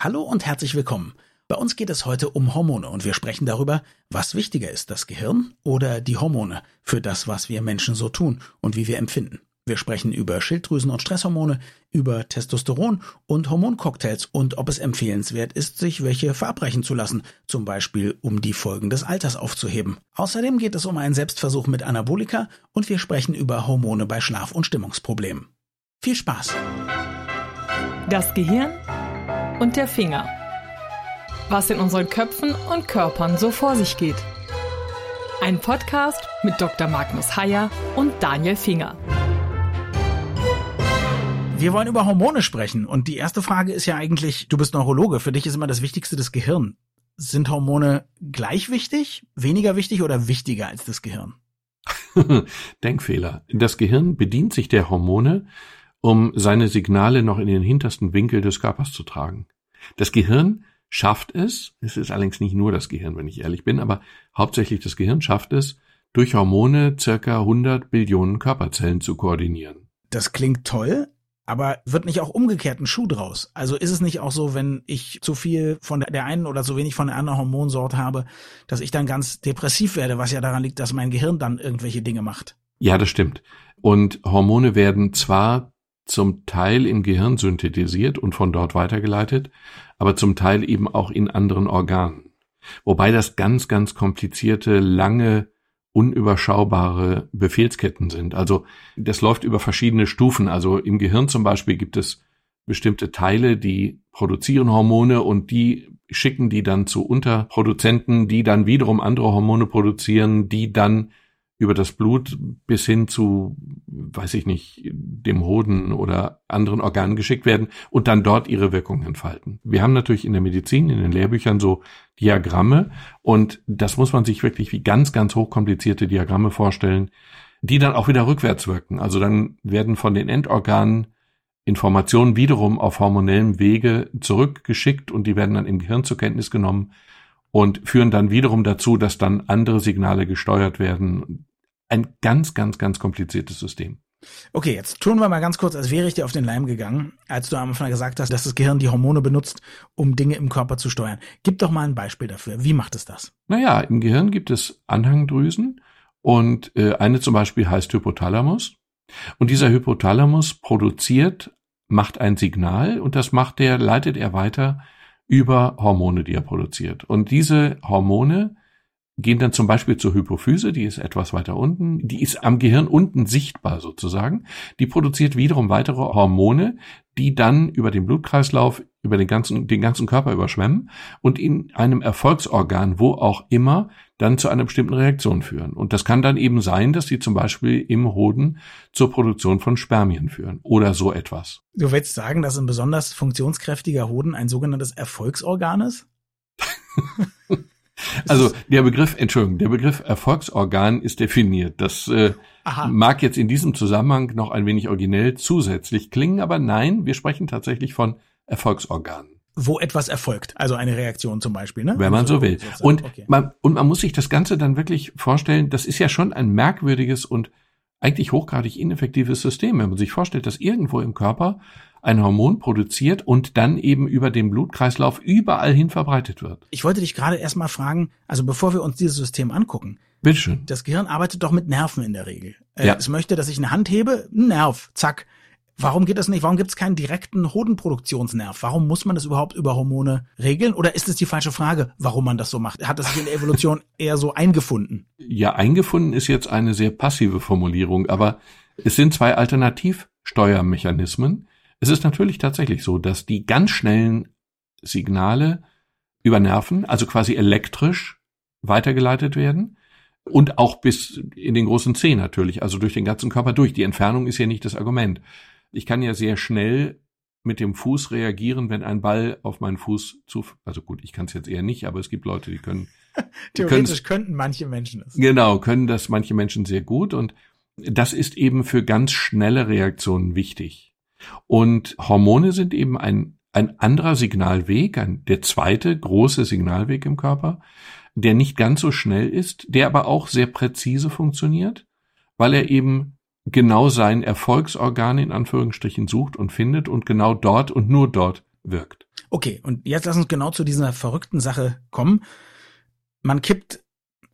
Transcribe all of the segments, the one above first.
Hallo und herzlich willkommen. Bei uns geht es heute um Hormone und wir sprechen darüber, was wichtiger ist, das Gehirn oder die Hormone für das, was wir Menschen so tun und wie wir empfinden. Wir sprechen über Schilddrüsen- und Stresshormone, über Testosteron und Hormoncocktails und ob es empfehlenswert ist, sich welche verabreichen zu lassen, zum Beispiel um die Folgen des Alters aufzuheben. Außerdem geht es um einen Selbstversuch mit Anabolika und wir sprechen über Hormone bei Schlaf- und Stimmungsproblemen. Viel Spaß! Das Gehirn und der Finger. Was in unseren Köpfen und Körpern so vor sich geht. Ein Podcast mit Dr. Magnus Heyer und Daniel Finger. Wir wollen über Hormone sprechen und die erste Frage ist ja eigentlich, du bist Neurologe, für dich ist immer das Wichtigste das Gehirn. Sind Hormone gleich wichtig, weniger wichtig oder wichtiger als das Gehirn? Denkfehler. Das Gehirn bedient sich der Hormone, um seine Signale noch in den hintersten Winkel des Körpers zu tragen. Das Gehirn schafft es, es ist allerdings nicht nur das Gehirn, wenn ich ehrlich bin, aber hauptsächlich das Gehirn schafft es, durch Hormone circa 100 Billionen Körperzellen zu koordinieren. Das klingt toll, aber wird nicht auch umgekehrt ein Schuh draus? Also ist es nicht auch so, wenn ich zu viel von der einen oder zu wenig von der anderen Hormonsorte habe, dass ich dann ganz depressiv werde, was ja daran liegt, dass mein Gehirn dann irgendwelche Dinge macht? Ja, das stimmt. Und Hormone werden zwar zum Teil im Gehirn synthetisiert und von dort weitergeleitet, aber zum Teil eben auch in anderen Organen. Wobei das ganz, ganz komplizierte, lange, unüberschaubare Befehlsketten sind. Also das läuft über verschiedene Stufen. Also im Gehirn zum Beispiel gibt es bestimmte Teile, die produzieren Hormone und die schicken die dann zu Unterproduzenten, die dann wiederum andere Hormone produzieren, die dann über das Blut bis hin zu, weiß ich nicht, dem Hoden oder anderen Organen geschickt werden und dann dort ihre Wirkung entfalten. Wir haben natürlich in der Medizin, in den Lehrbüchern so Diagramme und das muss man sich wirklich wie ganz, ganz hochkomplizierte Diagramme vorstellen, die dann auch wieder rückwärts wirken. Also dann werden von den Endorganen Informationen wiederum auf hormonellem Wege zurückgeschickt und die werden dann im Gehirn zur Kenntnis genommen und führen dann wiederum dazu, dass dann andere Signale gesteuert werden. Ein ganz, ganz, ganz kompliziertes System. Okay, jetzt tun wir mal ganz kurz, als wäre ich dir auf den Leim gegangen, als du am Anfang gesagt hast, dass das Gehirn die Hormone benutzt, um Dinge im Körper zu steuern. Gib doch mal ein Beispiel dafür. Wie macht es das? Naja, im Gehirn gibt es Anhangdrüsen und äh, eine zum Beispiel heißt Hypothalamus. Und dieser Hypothalamus produziert, macht ein Signal und das macht der, leitet er weiter über Hormone, die er produziert. Und diese Hormone gehen dann zum Beispiel zur Hypophyse, die ist etwas weiter unten, die ist am Gehirn unten sichtbar sozusagen. Die produziert wiederum weitere Hormone, die dann über den Blutkreislauf, über den ganzen, den ganzen Körper überschwemmen und in einem Erfolgsorgan, wo auch immer, dann zu einer bestimmten Reaktion führen. Und das kann dann eben sein, dass die zum Beispiel im Hoden zur Produktion von Spermien führen oder so etwas. Du willst sagen, dass ein besonders funktionskräftiger Hoden ein sogenanntes Erfolgsorgan ist? Also der Begriff, Entschuldigung, der Begriff Erfolgsorgan ist definiert. Das äh, mag jetzt in diesem Zusammenhang noch ein wenig originell zusätzlich klingen, aber nein, wir sprechen tatsächlich von Erfolgsorganen. Wo etwas erfolgt, also eine Reaktion zum Beispiel, ne? Wenn man also, so will. Und, okay. man, und man muss sich das Ganze dann wirklich vorstellen, das ist ja schon ein merkwürdiges und eigentlich hochgradig ineffektives System, wenn man sich vorstellt, dass irgendwo im Körper ein Hormon produziert und dann eben über den Blutkreislauf überall hin verbreitet wird. Ich wollte dich gerade erstmal fragen, also bevor wir uns dieses System angucken. Bitteschön. Das Gehirn arbeitet doch mit Nerven in der Regel. Äh, ja. Es möchte, dass ich eine Hand hebe, ein Nerv, zack. Warum geht das nicht? Warum gibt es keinen direkten Hodenproduktionsnerv? Warum muss man das überhaupt über Hormone regeln? Oder ist es die falsche Frage, warum man das so macht? Hat das sich in der Evolution eher so eingefunden? Ja, eingefunden ist jetzt eine sehr passive Formulierung, aber es sind zwei Alternativsteuermechanismen, es ist natürlich tatsächlich so, dass die ganz schnellen Signale über Nerven, also quasi elektrisch weitergeleitet werden und auch bis in den großen Zeh natürlich, also durch den ganzen Körper durch. Die Entfernung ist ja nicht das Argument. Ich kann ja sehr schnell mit dem Fuß reagieren, wenn ein Ball auf meinen Fuß zu, also gut, ich kann es jetzt eher nicht, aber es gibt Leute, die können. Theoretisch könnten manche Menschen es. Genau, können das manche Menschen sehr gut und das ist eben für ganz schnelle Reaktionen wichtig. Und Hormone sind eben ein, ein anderer Signalweg, ein, der zweite große Signalweg im Körper, der nicht ganz so schnell ist, der aber auch sehr präzise funktioniert, weil er eben genau sein Erfolgsorgan in Anführungsstrichen sucht und findet und genau dort und nur dort wirkt. Okay, und jetzt lass uns genau zu dieser verrückten Sache kommen. Man kippt,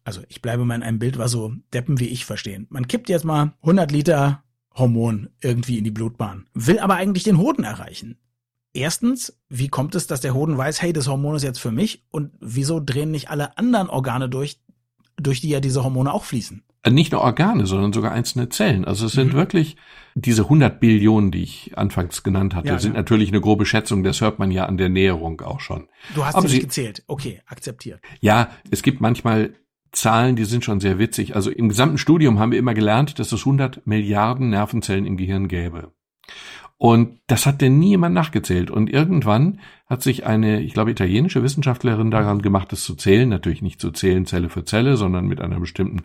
also ich bleibe mal in einem Bild, was so Deppen wie ich verstehen. Man kippt jetzt mal 100 Liter Hormon irgendwie in die Blutbahn, will aber eigentlich den Hoden erreichen. Erstens, wie kommt es, dass der Hoden weiß, hey, das Hormon ist jetzt für mich und wieso drehen nicht alle anderen Organe durch, durch die ja diese Hormone auch fließen? Äh, nicht nur Organe, sondern sogar einzelne Zellen. Also es sind mhm. wirklich diese 100 Billionen, die ich anfangs genannt hatte, ja, sind ja. natürlich eine grobe Schätzung. Das hört man ja an der Näherung auch schon. Du hast Aber sie nicht gezählt. Okay, akzeptiert. Ja, es gibt manchmal Zahlen, die sind schon sehr witzig. Also im gesamten Studium haben wir immer gelernt, dass es 100 Milliarden Nervenzellen im Gehirn gäbe. Und das hat denn nie jemand nachgezählt. Und irgendwann hat sich eine, ich glaube, italienische Wissenschaftlerin daran gemacht, das zu zählen. Natürlich nicht zu zählen Zelle für Zelle, sondern mit einer bestimmten,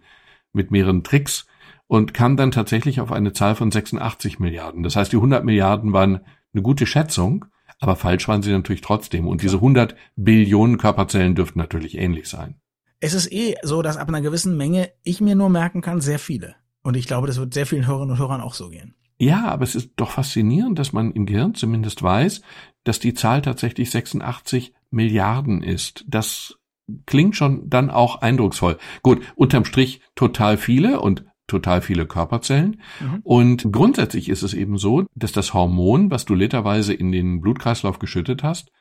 mit mehreren Tricks. Und kam dann tatsächlich auf eine Zahl von 86 Milliarden. Das heißt, die 100 Milliarden waren eine gute Schätzung, aber falsch waren sie natürlich trotzdem. Und diese 100 Billionen Körperzellen dürften natürlich ähnlich sein. Es ist eh so, dass ab einer gewissen Menge ich mir nur merken kann, sehr viele. Und ich glaube, das wird sehr vielen Hörerinnen und Hörern auch so gehen. Ja, aber es ist doch faszinierend, dass man im Gehirn zumindest weiß, dass die Zahl tatsächlich 86 Milliarden ist. Das klingt schon dann auch eindrucksvoll. Gut, unterm Strich total viele und total viele Körperzellen. Mhm. Und grundsätzlich ist es eben so, dass das Hormon, was du literweise in den Blutkreislauf geschüttet hast,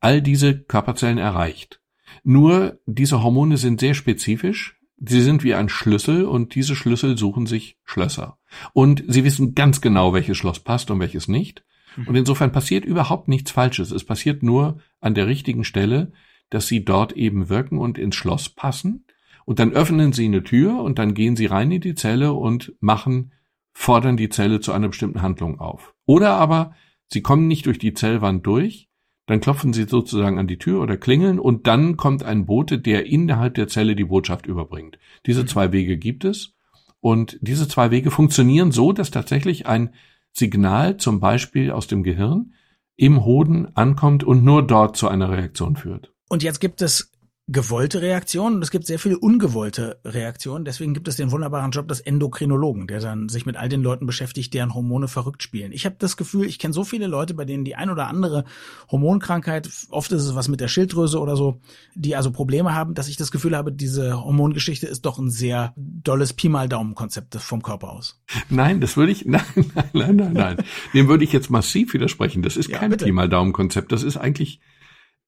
all diese Körperzellen erreicht. Nur diese Hormone sind sehr spezifisch. Sie sind wie ein Schlüssel und diese Schlüssel suchen sich Schlösser. Und sie wissen ganz genau, welches Schloss passt und welches nicht. Mhm. Und insofern passiert überhaupt nichts Falsches. Es passiert nur an der richtigen Stelle, dass sie dort eben wirken und ins Schloss passen. Und dann öffnen sie eine Tür und dann gehen sie rein in die Zelle und machen, fordern die Zelle zu einer bestimmten Handlung auf. Oder aber sie kommen nicht durch die Zellwand durch, dann klopfen sie sozusagen an die Tür oder klingeln und dann kommt ein Bote, der innerhalb der Zelle die Botschaft überbringt. Diese mhm. zwei Wege gibt es und diese zwei Wege funktionieren so, dass tatsächlich ein Signal zum Beispiel aus dem Gehirn im Hoden ankommt und nur dort zu einer Reaktion führt. Und jetzt gibt es gewollte Reaktionen und es gibt sehr viele ungewollte Reaktionen. Deswegen gibt es den wunderbaren Job des Endokrinologen, der dann sich mit all den Leuten beschäftigt, deren Hormone verrückt spielen. Ich habe das Gefühl, ich kenne so viele Leute, bei denen die ein oder andere Hormonkrankheit, oft ist es was mit der Schilddrüse oder so, die also Probleme haben, dass ich das Gefühl habe, diese Hormongeschichte ist doch ein sehr dolles Pi mal Daumen-Konzept vom Körper aus. Nein, das würde ich, nein, nein, nein, nein, nein. Dem würde ich jetzt massiv widersprechen. Das ist ja, kein bitte. Pi mal Daumen-Konzept. Das ist eigentlich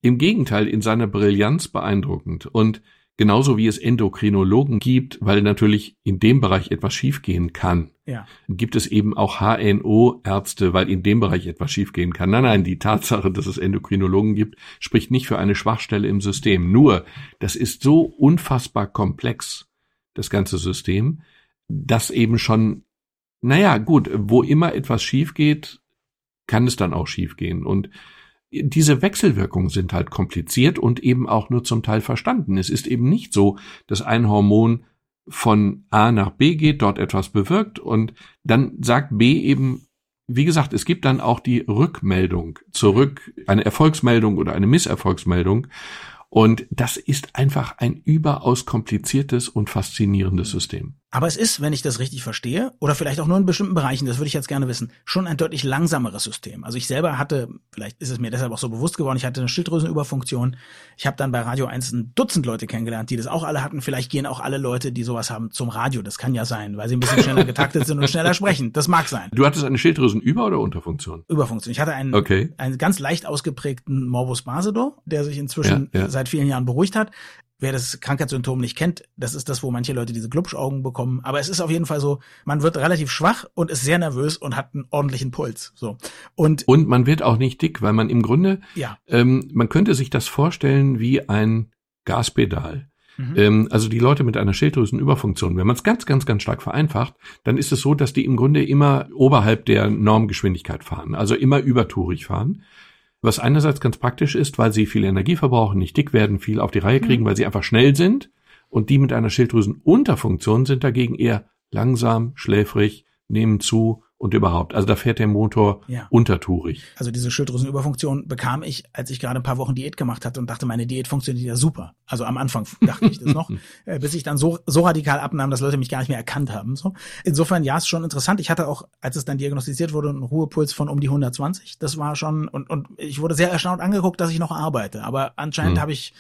im Gegenteil, in seiner Brillanz beeindruckend. Und genauso wie es Endokrinologen gibt, weil natürlich in dem Bereich etwas schiefgehen kann, ja. gibt es eben auch HNO-Ärzte, weil in dem Bereich etwas schiefgehen kann. Nein, nein, die Tatsache, dass es Endokrinologen gibt, spricht nicht für eine Schwachstelle im System. Nur, das ist so unfassbar komplex, das ganze System, dass eben schon, naja, gut, wo immer etwas schief geht, kann es dann auch schiefgehen. Und diese Wechselwirkungen sind halt kompliziert und eben auch nur zum Teil verstanden. Es ist eben nicht so, dass ein Hormon von A nach B geht, dort etwas bewirkt und dann sagt B eben, wie gesagt, es gibt dann auch die Rückmeldung zurück, eine Erfolgsmeldung oder eine Misserfolgsmeldung. Und das ist einfach ein überaus kompliziertes und faszinierendes System. Aber es ist, wenn ich das richtig verstehe, oder vielleicht auch nur in bestimmten Bereichen, das würde ich jetzt gerne wissen, schon ein deutlich langsameres System. Also ich selber hatte, vielleicht ist es mir deshalb auch so bewusst geworden, ich hatte eine Schilddrüsenüberfunktion. Ich habe dann bei Radio 1 ein Dutzend Leute kennengelernt, die das auch alle hatten. Vielleicht gehen auch alle Leute, die sowas haben, zum Radio. Das kann ja sein, weil sie ein bisschen schneller getaktet sind und schneller sprechen. Das mag sein. Du hattest eine Schilddrüsenüber- oder Unterfunktion? Überfunktion. Ich hatte einen, okay. einen ganz leicht ausgeprägten Morbus Basedor, der sich inzwischen ja, ja. seit vielen Jahren beruhigt hat. Wer das Krankheitssymptom nicht kennt, das ist das, wo manche Leute diese Glubschaugen bekommen. Aber es ist auf jeden Fall so, man wird relativ schwach und ist sehr nervös und hat einen ordentlichen Puls. So und und man wird auch nicht dick, weil man im Grunde, ja, ähm, man könnte sich das vorstellen wie ein Gaspedal. Mhm. Ähm, also die Leute mit einer Schilddrüsenüberfunktion, wenn man es ganz, ganz, ganz stark vereinfacht, dann ist es so, dass die im Grunde immer oberhalb der Normgeschwindigkeit fahren, also immer übertourig fahren was einerseits ganz praktisch ist, weil sie viel Energie verbrauchen, nicht dick werden, viel auf die Reihe kriegen, mhm. weil sie einfach schnell sind. Und die mit einer Schilddrüsenunterfunktion sind dagegen eher langsam, schläfrig, nehmen zu und überhaupt. Also da fährt der Motor ja. untertourig. Also diese Schilddrüsenüberfunktion bekam ich, als ich gerade ein paar Wochen Diät gemacht hatte und dachte, meine Diät funktioniert ja super. Also am Anfang dachte ich das noch, äh, bis ich dann so, so radikal abnahm, dass Leute mich gar nicht mehr erkannt haben. So. Insofern, ja, ist schon interessant. Ich hatte auch, als es dann diagnostiziert wurde, einen Ruhepuls von um die 120. Das war schon, und, und ich wurde sehr erstaunt angeguckt, dass ich noch arbeite. Aber anscheinend hm. habe ich,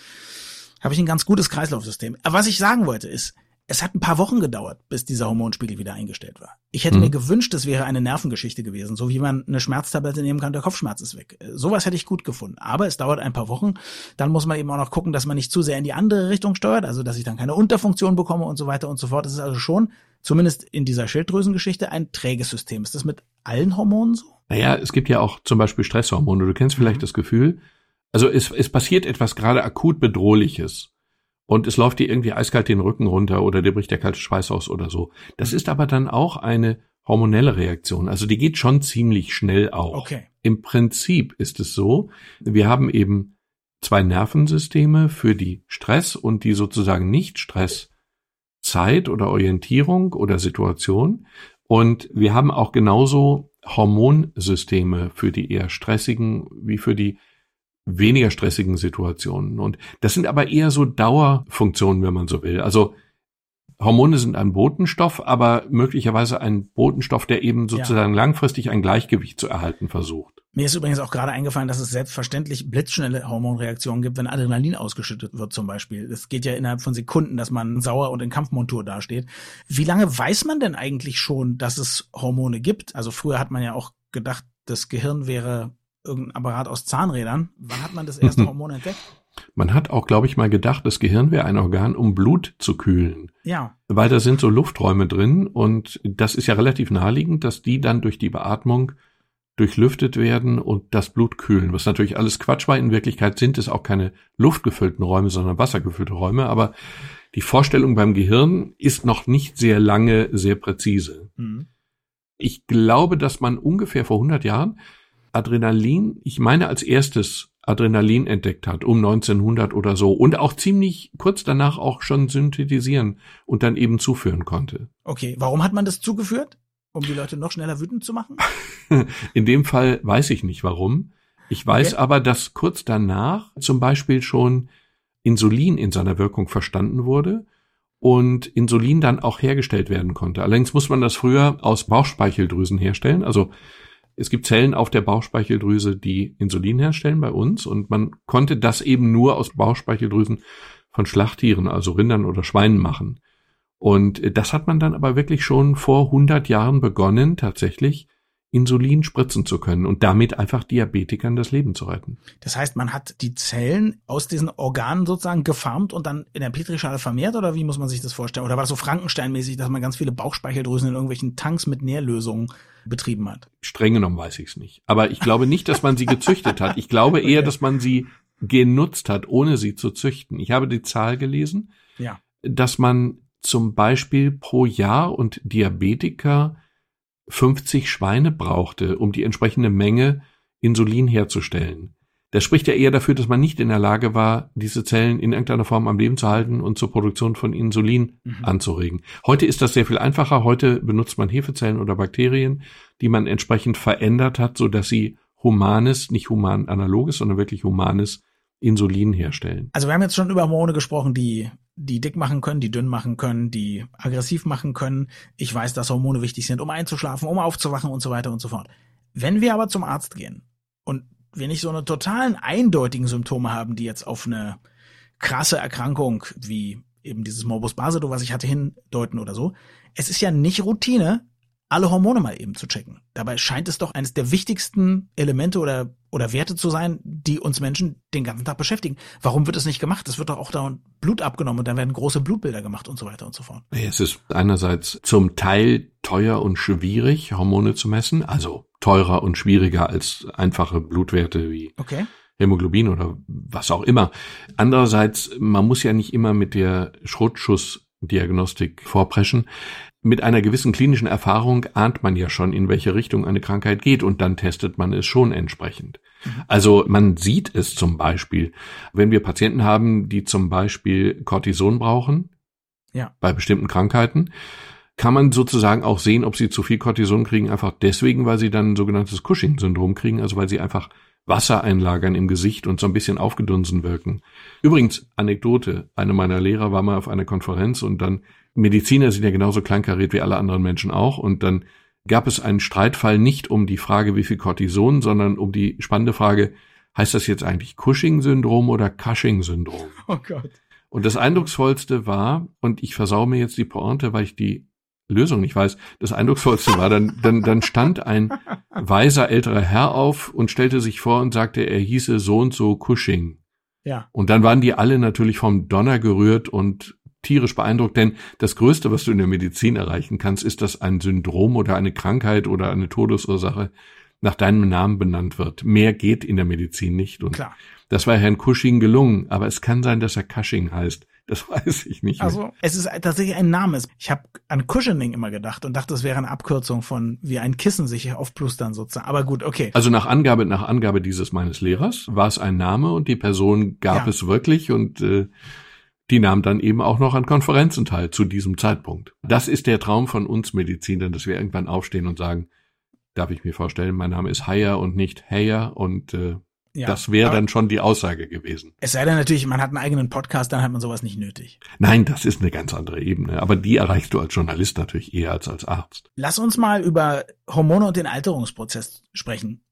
habe ich ein ganz gutes Kreislaufsystem. Aber was ich sagen wollte ist, es hat ein paar Wochen gedauert, bis dieser Hormonspiegel wieder eingestellt war. Ich hätte mhm. mir gewünscht, es wäre eine Nervengeschichte gewesen, so wie man eine Schmerztablette nehmen kann, der Kopfschmerz ist weg. Äh, sowas hätte ich gut gefunden. Aber es dauert ein paar Wochen. Dann muss man eben auch noch gucken, dass man nicht zu sehr in die andere Richtung steuert, also dass ich dann keine Unterfunktion bekomme und so weiter und so fort. Das ist also schon, zumindest in dieser Schilddrüsengeschichte, ein träges System. Ist das mit allen Hormonen so? Naja, es gibt ja auch zum Beispiel Stresshormone. Du kennst vielleicht mhm. das Gefühl, also es, es passiert etwas gerade akut Bedrohliches und es läuft dir irgendwie eiskalt den Rücken runter oder dir bricht der kalte Schweiß aus oder so. Das ist aber dann auch eine hormonelle Reaktion. Also die geht schon ziemlich schnell auch. Okay. Im Prinzip ist es so, wir haben eben zwei Nervensysteme für die Stress und die sozusagen nicht Stress Zeit oder Orientierung oder Situation. Und wir haben auch genauso Hormonsysteme für die eher stressigen wie für die weniger stressigen Situationen. Und das sind aber eher so Dauerfunktionen, wenn man so will. Also Hormone sind ein Botenstoff, aber möglicherweise ein Botenstoff, der eben sozusagen ja. langfristig ein Gleichgewicht zu erhalten versucht. Mir ist übrigens auch gerade eingefallen, dass es selbstverständlich blitzschnelle Hormonreaktionen gibt, wenn Adrenalin ausgeschüttet wird zum Beispiel. Das geht ja innerhalb von Sekunden, dass man sauer und in Kampfmontur dasteht. Wie lange weiß man denn eigentlich schon, dass es Hormone gibt? Also früher hat man ja auch gedacht, das Gehirn wäre irgendein Apparat aus Zahnrädern. Wann hat man das erste Hormon entdeckt? Man hat auch, glaube ich, mal gedacht, das Gehirn wäre ein Organ, um Blut zu kühlen. Ja. Weil da sind so Lufträume drin und das ist ja relativ naheliegend, dass die dann durch die Beatmung durchlüftet werden und das Blut kühlen, was natürlich alles Quatsch war. In Wirklichkeit sind es auch keine luftgefüllten Räume, sondern wassergefüllte Räume. Aber die Vorstellung beim Gehirn ist noch nicht sehr lange sehr präzise. Mhm. Ich glaube, dass man ungefähr vor 100 Jahren Adrenalin, ich meine als erstes Adrenalin entdeckt hat, um 1900 oder so, und auch ziemlich kurz danach auch schon synthetisieren und dann eben zuführen konnte. Okay, warum hat man das zugeführt? Um die Leute noch schneller wütend zu machen? In dem Fall weiß ich nicht warum. Ich weiß okay. aber, dass kurz danach zum Beispiel schon Insulin in seiner Wirkung verstanden wurde und Insulin dann auch hergestellt werden konnte. Allerdings muss man das früher aus Bauchspeicheldrüsen herstellen, also es gibt Zellen auf der Bauchspeicheldrüse, die Insulin herstellen bei uns und man konnte das eben nur aus Bauchspeicheldrüsen von Schlachttieren, also Rindern oder Schweinen machen. Und das hat man dann aber wirklich schon vor 100 Jahren begonnen, tatsächlich Insulin spritzen zu können und damit einfach Diabetikern das Leben zu retten. Das heißt, man hat die Zellen aus diesen Organen sozusagen gefarmt und dann in der Petrischale vermehrt oder wie muss man sich das vorstellen? Oder war das so Frankensteinmäßig, dass man ganz viele Bauchspeicheldrüsen in irgendwelchen Tanks mit Nährlösungen betrieben hat? Streng genommen weiß ich es nicht. Aber ich glaube nicht, dass man sie gezüchtet hat. Ich glaube eher, okay. dass man sie genutzt hat, ohne sie zu züchten. Ich habe die Zahl gelesen, ja. dass man zum Beispiel pro Jahr und Diabetiker 50 Schweine brauchte, um die entsprechende Menge Insulin herzustellen. Das spricht ja eher dafür, dass man nicht in der Lage war, diese Zellen in irgendeiner Form am Leben zu halten und zur Produktion von Insulin mhm. anzuregen. Heute ist das sehr viel einfacher. Heute benutzt man Hefezellen oder Bakterien, die man entsprechend verändert hat, so dass sie humanes, nicht human analoges, sondern wirklich humanes Insulin herstellen. Also wir haben jetzt schon über Hormone gesprochen, die die dick machen können, die dünn machen können, die aggressiv machen können. Ich weiß, dass Hormone wichtig sind, um einzuschlafen, um aufzuwachen und so weiter und so fort. Wenn wir aber zum Arzt gehen und wir nicht so eine totalen eindeutigen Symptome haben, die jetzt auf eine krasse Erkrankung wie eben dieses Morbus Basedow, was ich hatte, hindeuten oder so. Es ist ja nicht Routine, alle Hormone mal eben zu checken. Dabei scheint es doch eines der wichtigsten Elemente oder, oder Werte zu sein, die uns Menschen den ganzen Tag beschäftigen. Warum wird es nicht gemacht? Es wird doch auch da Blut abgenommen und dann werden große Blutbilder gemacht und so weiter und so fort. Es ist einerseits zum Teil teuer und schwierig, Hormone zu messen, also teurer und schwieriger als einfache Blutwerte wie okay. Hämoglobin oder was auch immer. Andererseits, man muss ja nicht immer mit der Schrotschussdiagnostik vorpreschen mit einer gewissen klinischen Erfahrung ahnt man ja schon, in welche Richtung eine Krankheit geht und dann testet man es schon entsprechend. Mhm. Also man sieht es zum Beispiel, wenn wir Patienten haben, die zum Beispiel Cortison brauchen, ja. bei bestimmten Krankheiten, kann man sozusagen auch sehen, ob sie zu viel Cortison kriegen, einfach deswegen, weil sie dann ein sogenanntes Cushing-Syndrom kriegen, also weil sie einfach Wasser einlagern im Gesicht und so ein bisschen aufgedunsen wirken. Übrigens, Anekdote, eine meiner Lehrer war mal auf einer Konferenz und dann, Mediziner sind ja genauso kleinkariert wie alle anderen Menschen auch und dann gab es einen Streitfall nicht um die Frage, wie viel Cortison, sondern um die spannende Frage, heißt das jetzt eigentlich Cushing-Syndrom oder Cushing-Syndrom? Oh Gott. Und das Eindrucksvollste war, und ich versau mir jetzt die Pointe, weil ich die Lösung nicht weiß, das Eindrucksvollste war, dann, dann, dann stand ein weiser älterer Herr auf und stellte sich vor und sagte, er hieße so und so Cushing. Ja. Und dann waren die alle natürlich vom Donner gerührt und tierisch beeindruckt, denn das Größte, was du in der Medizin erreichen kannst, ist, dass ein Syndrom oder eine Krankheit oder eine Todesursache nach deinem Namen benannt wird. Mehr geht in der Medizin nicht. Und Klar. das war Herrn Cushing gelungen, aber es kann sein, dass er Cushing heißt. Das weiß ich nicht. Mehr. Also es ist tatsächlich ein Name. Ich habe an Cushioning immer gedacht und dachte, es wäre eine Abkürzung von wie ein Kissen sich aufplustern sozusagen. Aber gut, okay. Also nach Angabe nach Angabe dieses meines Lehrers war es ein Name und die Person gab ja. es wirklich und äh, die nahm dann eben auch noch an Konferenzen teil zu diesem Zeitpunkt. Das ist der Traum von uns Medizinern, dass wir irgendwann aufstehen und sagen, darf ich mir vorstellen, mein Name ist Heyer und nicht Heyer und äh, ja, das wäre dann schon die Aussage gewesen. Es sei denn natürlich, man hat einen eigenen Podcast, dann hat man sowas nicht nötig. Nein, das ist eine ganz andere Ebene. Aber die erreichst du als Journalist natürlich eher als als Arzt. Lass uns mal über Hormone und den Alterungsprozess sprechen.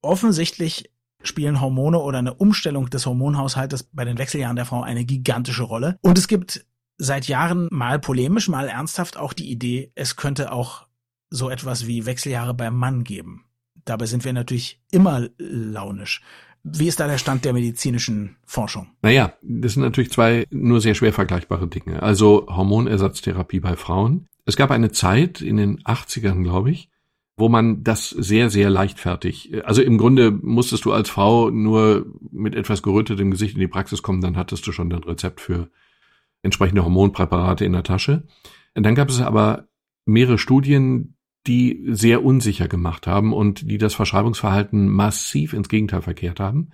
Offensichtlich spielen Hormone oder eine Umstellung des Hormonhaushaltes bei den Wechseljahren der Frau eine gigantische Rolle. Und es gibt seit Jahren mal polemisch, mal ernsthaft auch die Idee, es könnte auch so etwas wie Wechseljahre beim Mann geben. Dabei sind wir natürlich immer launisch. Wie ist da der Stand der medizinischen Forschung? Naja, das sind natürlich zwei nur sehr schwer vergleichbare Dinge. Also Hormonersatztherapie bei Frauen. Es gab eine Zeit in den 80ern, glaube ich, wo man das sehr, sehr leichtfertig, also im Grunde musstest du als Frau nur mit etwas gerötetem Gesicht in die Praxis kommen, dann hattest du schon ein Rezept für entsprechende Hormonpräparate in der Tasche. Und dann gab es aber mehrere Studien, die sehr unsicher gemacht haben und die das Verschreibungsverhalten massiv ins Gegenteil verkehrt haben.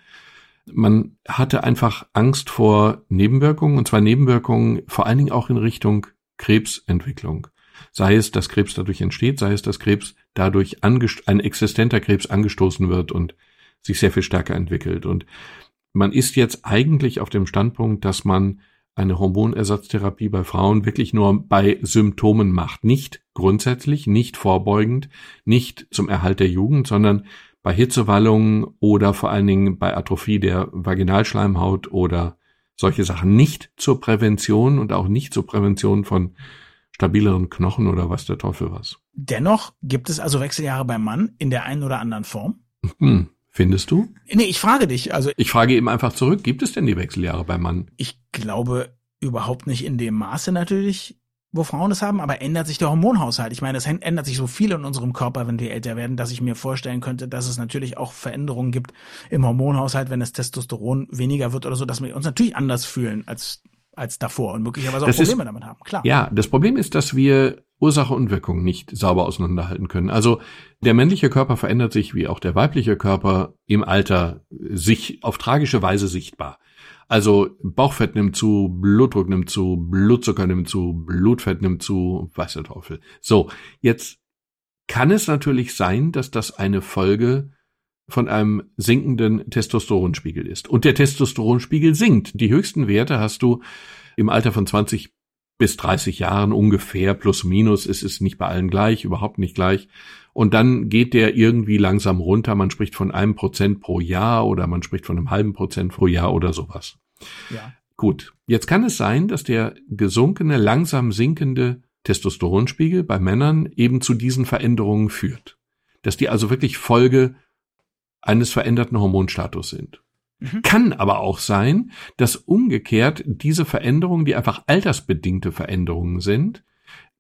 Man hatte einfach Angst vor Nebenwirkungen, und zwar Nebenwirkungen vor allen Dingen auch in Richtung Krebsentwicklung. Sei es, dass Krebs dadurch entsteht, sei es, dass Krebs dadurch ein existenter Krebs angestoßen wird und sich sehr viel stärker entwickelt. Und man ist jetzt eigentlich auf dem Standpunkt, dass man eine Hormonersatztherapie bei Frauen wirklich nur bei Symptomen macht. Nicht grundsätzlich, nicht vorbeugend, nicht zum Erhalt der Jugend, sondern bei Hitzewallungen oder vor allen Dingen bei Atrophie der Vaginalschleimhaut oder solche Sachen. Nicht zur Prävention und auch nicht zur Prävention von stabileren Knochen oder was der Teufel was. Dennoch gibt es also Wechseljahre beim Mann in der einen oder anderen Form? Hm. Findest du? Nee, ich frage dich. Also ich frage eben einfach zurück, gibt es denn die Wechseljahre beim Mann? Ich glaube überhaupt nicht in dem Maße natürlich, wo Frauen es haben, aber ändert sich der Hormonhaushalt. Ich meine, es ändert sich so viel in unserem Körper, wenn wir älter werden, dass ich mir vorstellen könnte, dass es natürlich auch Veränderungen gibt im Hormonhaushalt, wenn das Testosteron weniger wird oder so, dass wir uns natürlich anders fühlen als als davor und möglicherweise auch das Probleme ist, damit haben. Klar. Ja, das Problem ist, dass wir Ursache und Wirkung nicht sauber auseinanderhalten können. Also der männliche Körper verändert sich wie auch der weibliche Körper im Alter sich auf tragische Weise sichtbar. Also Bauchfett nimmt zu, Blutdruck nimmt zu, Blutzucker nimmt zu, Blutfett nimmt zu, weiß der Teufel. So, jetzt kann es natürlich sein, dass das eine Folge von einem sinkenden Testosteronspiegel ist. Und der Testosteronspiegel sinkt. Die höchsten Werte hast du im Alter von 20 bis 30 Jahren ungefähr, plus minus. Es ist nicht bei allen gleich, überhaupt nicht gleich. Und dann geht der irgendwie langsam runter. Man spricht von einem Prozent pro Jahr oder man spricht von einem halben Prozent pro Jahr oder sowas. Ja. Gut. Jetzt kann es sein, dass der gesunkene, langsam sinkende Testosteronspiegel bei Männern eben zu diesen Veränderungen führt. Dass die also wirklich Folge eines veränderten Hormonstatus sind. Mhm. Kann aber auch sein, dass umgekehrt diese Veränderungen, die einfach altersbedingte Veränderungen sind,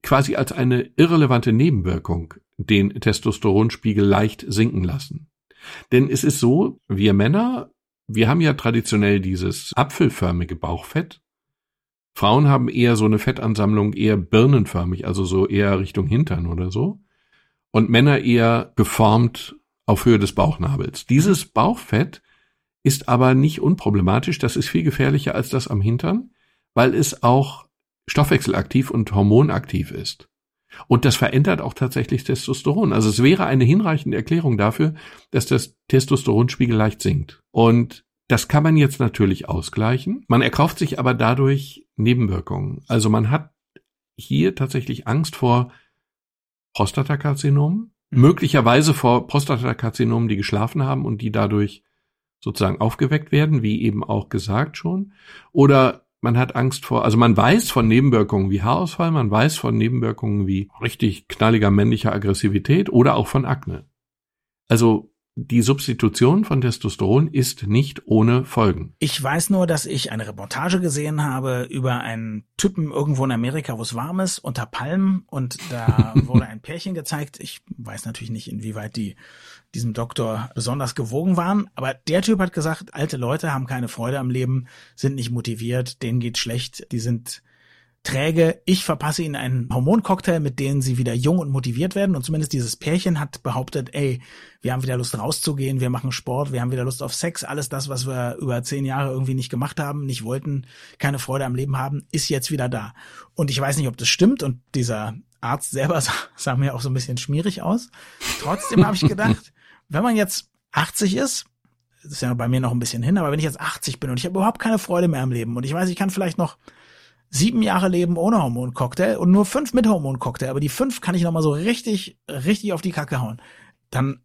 quasi als eine irrelevante Nebenwirkung den Testosteronspiegel leicht sinken lassen. Denn es ist so, wir Männer, wir haben ja traditionell dieses apfelförmige Bauchfett. Frauen haben eher so eine Fettansammlung eher birnenförmig, also so eher Richtung Hintern oder so. Und Männer eher geformt auf Höhe des Bauchnabels. Dieses Bauchfett ist aber nicht unproblematisch, das ist viel gefährlicher als das am Hintern, weil es auch stoffwechselaktiv und hormonaktiv ist. Und das verändert auch tatsächlich Testosteron. Also es wäre eine hinreichende Erklärung dafür, dass das Testosteronspiegel leicht sinkt. Und das kann man jetzt natürlich ausgleichen. Man erkauft sich aber dadurch Nebenwirkungen. Also man hat hier tatsächlich Angst vor Prostatakarzinomen, möglicherweise vor Prostatakarzinomen, die geschlafen haben und die dadurch sozusagen aufgeweckt werden, wie eben auch gesagt schon. Oder man hat Angst vor, also man weiß von Nebenwirkungen wie Haarausfall, man weiß von Nebenwirkungen wie richtig knalliger männlicher Aggressivität oder auch von Akne. Also die Substitution von Testosteron ist nicht ohne Folgen. Ich weiß nur, dass ich eine Reportage gesehen habe über einen Typen irgendwo in Amerika, wo es warm ist, unter Palmen und da wurde ein Pärchen gezeigt. Ich weiß natürlich nicht, inwieweit die diesem Doktor besonders gewogen waren, aber der Typ hat gesagt, alte Leute haben keine Freude am Leben, sind nicht motiviert, denen geht's schlecht, die sind träge. Ich verpasse ihnen einen Hormoncocktail, mit denen sie wieder jung und motiviert werden. Und zumindest dieses Pärchen hat behauptet, ey, wir haben wieder Lust rauszugehen, wir machen Sport, wir haben wieder Lust auf Sex. Alles das, was wir über zehn Jahre irgendwie nicht gemacht haben, nicht wollten, keine Freude am Leben haben, ist jetzt wieder da. Und ich weiß nicht, ob das stimmt. Und dieser Arzt selber sah, sah mir auch so ein bisschen schmierig aus. Trotzdem habe ich gedacht, wenn man jetzt 80 ist, das ist ja bei mir noch ein bisschen hin, aber wenn ich jetzt 80 bin und ich habe überhaupt keine Freude mehr am Leben und ich weiß, ich kann vielleicht noch sieben Jahre leben ohne Hormoncocktail und nur fünf mit Hormoncocktail, aber die fünf kann ich nochmal so richtig, richtig auf die Kacke hauen, dann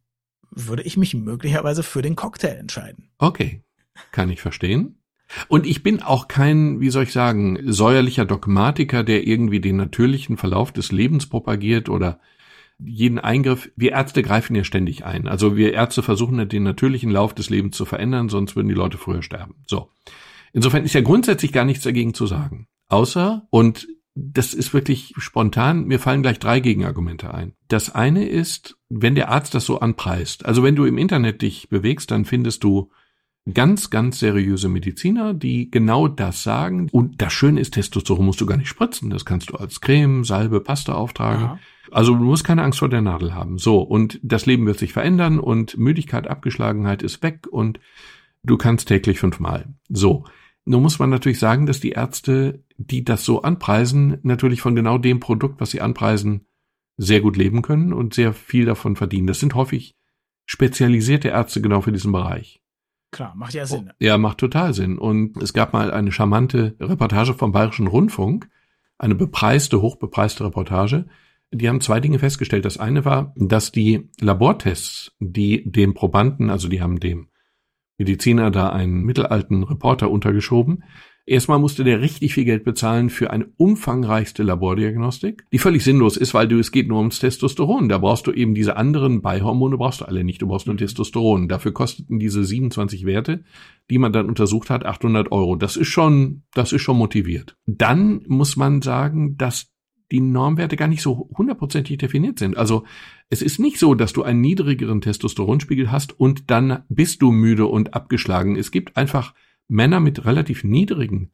würde ich mich möglicherweise für den Cocktail entscheiden. Okay, kann ich verstehen. Und ich bin auch kein, wie soll ich sagen, säuerlicher Dogmatiker, der irgendwie den natürlichen Verlauf des Lebens propagiert oder jeden Eingriff. Wir Ärzte greifen ja ständig ein. Also wir Ärzte versuchen den natürlichen Lauf des Lebens zu verändern, sonst würden die Leute früher sterben. So. Insofern ist ja grundsätzlich gar nichts dagegen zu sagen. Außer, und das ist wirklich spontan, mir fallen gleich drei Gegenargumente ein. Das eine ist, wenn der Arzt das so anpreist. Also wenn du im Internet dich bewegst, dann findest du ganz, ganz seriöse Mediziner, die genau das sagen. Und das Schöne ist, Testosteron musst du gar nicht spritzen. Das kannst du als Creme, Salbe, Pasta auftragen. Ja. Also du musst keine Angst vor der Nadel haben. So, und das Leben wird sich verändern und Müdigkeit, Abgeschlagenheit ist weg und du kannst täglich fünfmal. So. Nun muss man natürlich sagen, dass die Ärzte, die das so anpreisen, natürlich von genau dem Produkt, was sie anpreisen, sehr gut leben können und sehr viel davon verdienen. Das sind häufig spezialisierte Ärzte genau für diesen Bereich. Klar, macht ja Sinn. Ja, macht total Sinn. Und es gab mal eine charmante Reportage vom Bayerischen Rundfunk, eine bepreiste, hochbepreiste Reportage. Die haben zwei Dinge festgestellt. Das eine war, dass die Labortests, die dem Probanden, also die haben dem Mediziner da einen mittelalten Reporter untergeschoben. Erstmal musste der richtig viel Geld bezahlen für eine umfangreichste Labordiagnostik, die völlig sinnlos ist, weil du, es geht nur ums Testosteron. Da brauchst du eben diese anderen Beihormone, brauchst du alle nicht. Du brauchst nur Testosteron. Dafür kosteten diese 27 Werte, die man dann untersucht hat, 800 Euro. Das ist schon, das ist schon motiviert. Dann muss man sagen, dass die Normwerte gar nicht so hundertprozentig definiert sind. Also es ist nicht so, dass du einen niedrigeren Testosteronspiegel hast und dann bist du müde und abgeschlagen. Es gibt einfach Männer mit relativ niedrigen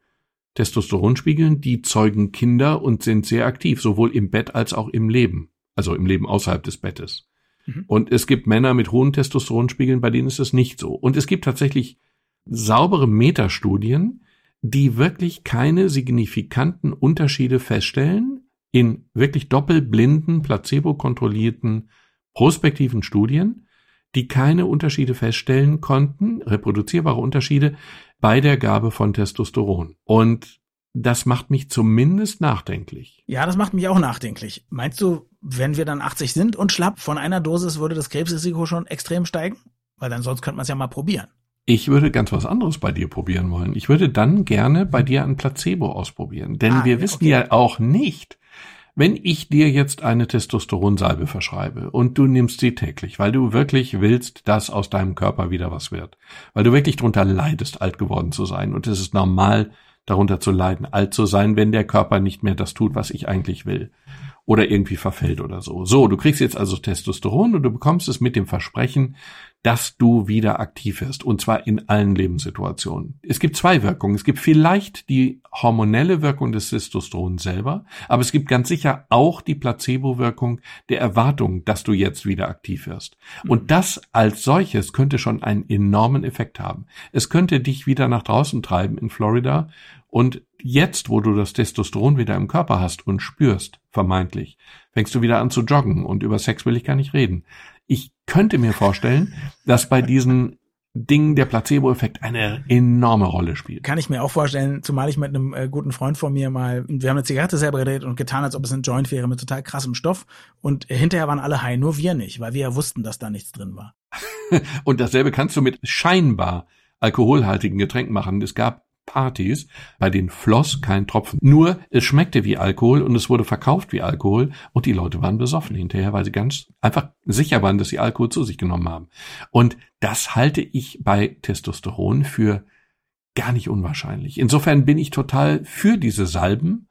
Testosteronspiegeln, die zeugen Kinder und sind sehr aktiv, sowohl im Bett als auch im Leben, also im Leben außerhalb des Bettes. Mhm. Und es gibt Männer mit hohen Testosteronspiegeln, bei denen ist es nicht so. Und es gibt tatsächlich saubere Metastudien, die wirklich keine signifikanten Unterschiede feststellen in wirklich doppelblinden, placebo-kontrollierten, prospektiven Studien, die keine Unterschiede feststellen konnten, reproduzierbare Unterschiede bei der Gabe von Testosteron. Und das macht mich zumindest nachdenklich. Ja, das macht mich auch nachdenklich. Meinst du, wenn wir dann 80 sind und schlapp von einer Dosis, würde das Krebsrisiko schon extrem steigen? Weil dann sonst könnte man es ja mal probieren. Ich würde ganz was anderes bei dir probieren wollen. Ich würde dann gerne bei dir ein Placebo ausprobieren. Denn ah, wir wissen okay. ja auch nicht, wenn ich dir jetzt eine Testosteronsalbe verschreibe und du nimmst sie täglich, weil du wirklich willst, dass aus deinem Körper wieder was wird, weil du wirklich drunter leidest, alt geworden zu sein und es ist normal, darunter zu leiden, alt zu sein, wenn der Körper nicht mehr das tut, was ich eigentlich will oder irgendwie verfällt oder so. So, du kriegst jetzt also Testosteron und du bekommst es mit dem Versprechen, dass du wieder aktiv wirst, und zwar in allen Lebenssituationen. Es gibt zwei Wirkungen. Es gibt vielleicht die hormonelle Wirkung des Testosteron selber, aber es gibt ganz sicher auch die Placebo-Wirkung der Erwartung, dass du jetzt wieder aktiv wirst. Und das als solches könnte schon einen enormen Effekt haben. Es könnte dich wieder nach draußen treiben in Florida und jetzt, wo du das Testosteron wieder im Körper hast und spürst, vermeintlich, fängst du wieder an zu joggen und über Sex will ich gar nicht reden. Ich könnte mir vorstellen, dass bei diesen Dingen der Placebo-Effekt eine enorme Rolle spielt. Kann ich mir auch vorstellen, zumal ich mit einem äh, guten Freund von mir mal, wir haben eine Zigarette selber gedreht und getan, als ob es ein Joint wäre mit total krassem Stoff und hinterher waren alle high, nur wir nicht, weil wir ja wussten, dass da nichts drin war. und dasselbe kannst du mit scheinbar alkoholhaltigen Getränken machen. Es gab Partys, bei denen floss kein Tropfen. Nur es schmeckte wie Alkohol und es wurde verkauft wie Alkohol und die Leute waren besoffen hinterher, weil sie ganz einfach sicher waren, dass sie Alkohol zu sich genommen haben. Und das halte ich bei Testosteron für gar nicht unwahrscheinlich. Insofern bin ich total für diese Salben,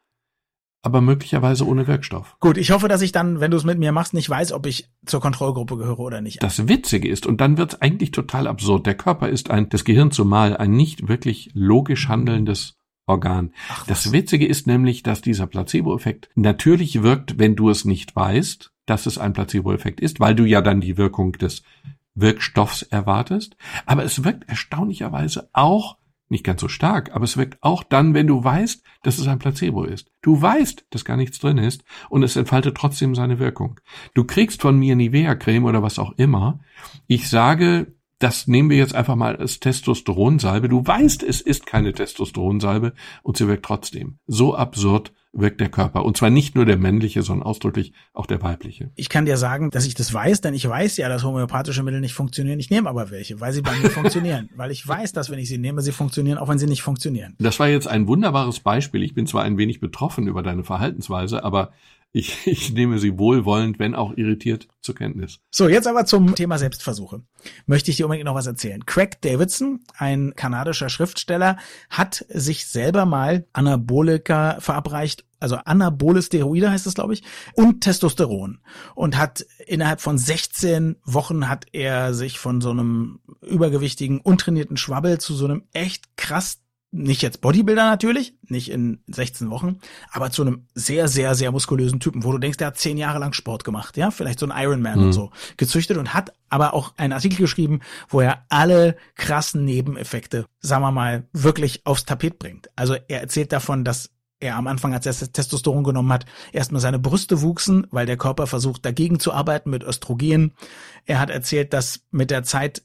aber möglicherweise ohne Wirkstoff. Gut, ich hoffe, dass ich dann, wenn du es mit mir machst, nicht weiß, ob ich zur Kontrollgruppe gehöre oder nicht. Das Witzige ist, und dann wird es eigentlich total absurd, der Körper ist ein, das Gehirn zumal, ein nicht wirklich logisch handelndes Organ. Ach, das Witzige ist nämlich, dass dieser Placebo-Effekt natürlich wirkt, wenn du es nicht weißt, dass es ein Placebo-Effekt ist, weil du ja dann die Wirkung des Wirkstoffs erwartest. Aber es wirkt erstaunlicherweise auch nicht ganz so stark, aber es wirkt auch dann, wenn du weißt, dass es ein Placebo ist. Du weißt, dass gar nichts drin ist und es entfaltet trotzdem seine Wirkung. Du kriegst von mir Nivea-Creme oder was auch immer. Ich sage, das nehmen wir jetzt einfach mal als Testosteronsalbe. Du weißt, es ist keine Testosteronsalbe und sie wirkt trotzdem. So absurd wirkt der Körper. Und zwar nicht nur der männliche, sondern ausdrücklich auch der weibliche. Ich kann dir sagen, dass ich das weiß, denn ich weiß ja, dass homöopathische Mittel nicht funktionieren. Ich nehme aber welche, weil sie bei mir funktionieren. Weil ich weiß, dass wenn ich sie nehme, sie funktionieren, auch wenn sie nicht funktionieren. Das war jetzt ein wunderbares Beispiel. Ich bin zwar ein wenig betroffen über deine Verhaltensweise, aber ich, ich nehme sie wohlwollend, wenn auch irritiert, zur Kenntnis. So, jetzt aber zum Thema Selbstversuche. Möchte ich dir unbedingt noch was erzählen. Craig Davidson, ein kanadischer Schriftsteller, hat sich selber mal Anabolika verabreicht, also anabole Steroide heißt es, glaube ich, und Testosteron. Und hat innerhalb von 16 Wochen hat er sich von so einem übergewichtigen, untrainierten Schwabbel zu so einem echt krass nicht jetzt Bodybuilder natürlich, nicht in 16 Wochen, aber zu einem sehr, sehr, sehr muskulösen Typen, wo du denkst, der hat zehn Jahre lang Sport gemacht, ja, vielleicht so ein Ironman mhm. und so, gezüchtet und hat aber auch einen Artikel geschrieben, wo er alle krassen Nebeneffekte, sagen wir mal, wirklich aufs Tapet bringt. Also er erzählt davon, dass er am Anfang, als er Testosteron genommen hat, erstmal seine Brüste wuchsen, weil der Körper versucht, dagegen zu arbeiten mit Östrogen. Er hat erzählt, dass mit der Zeit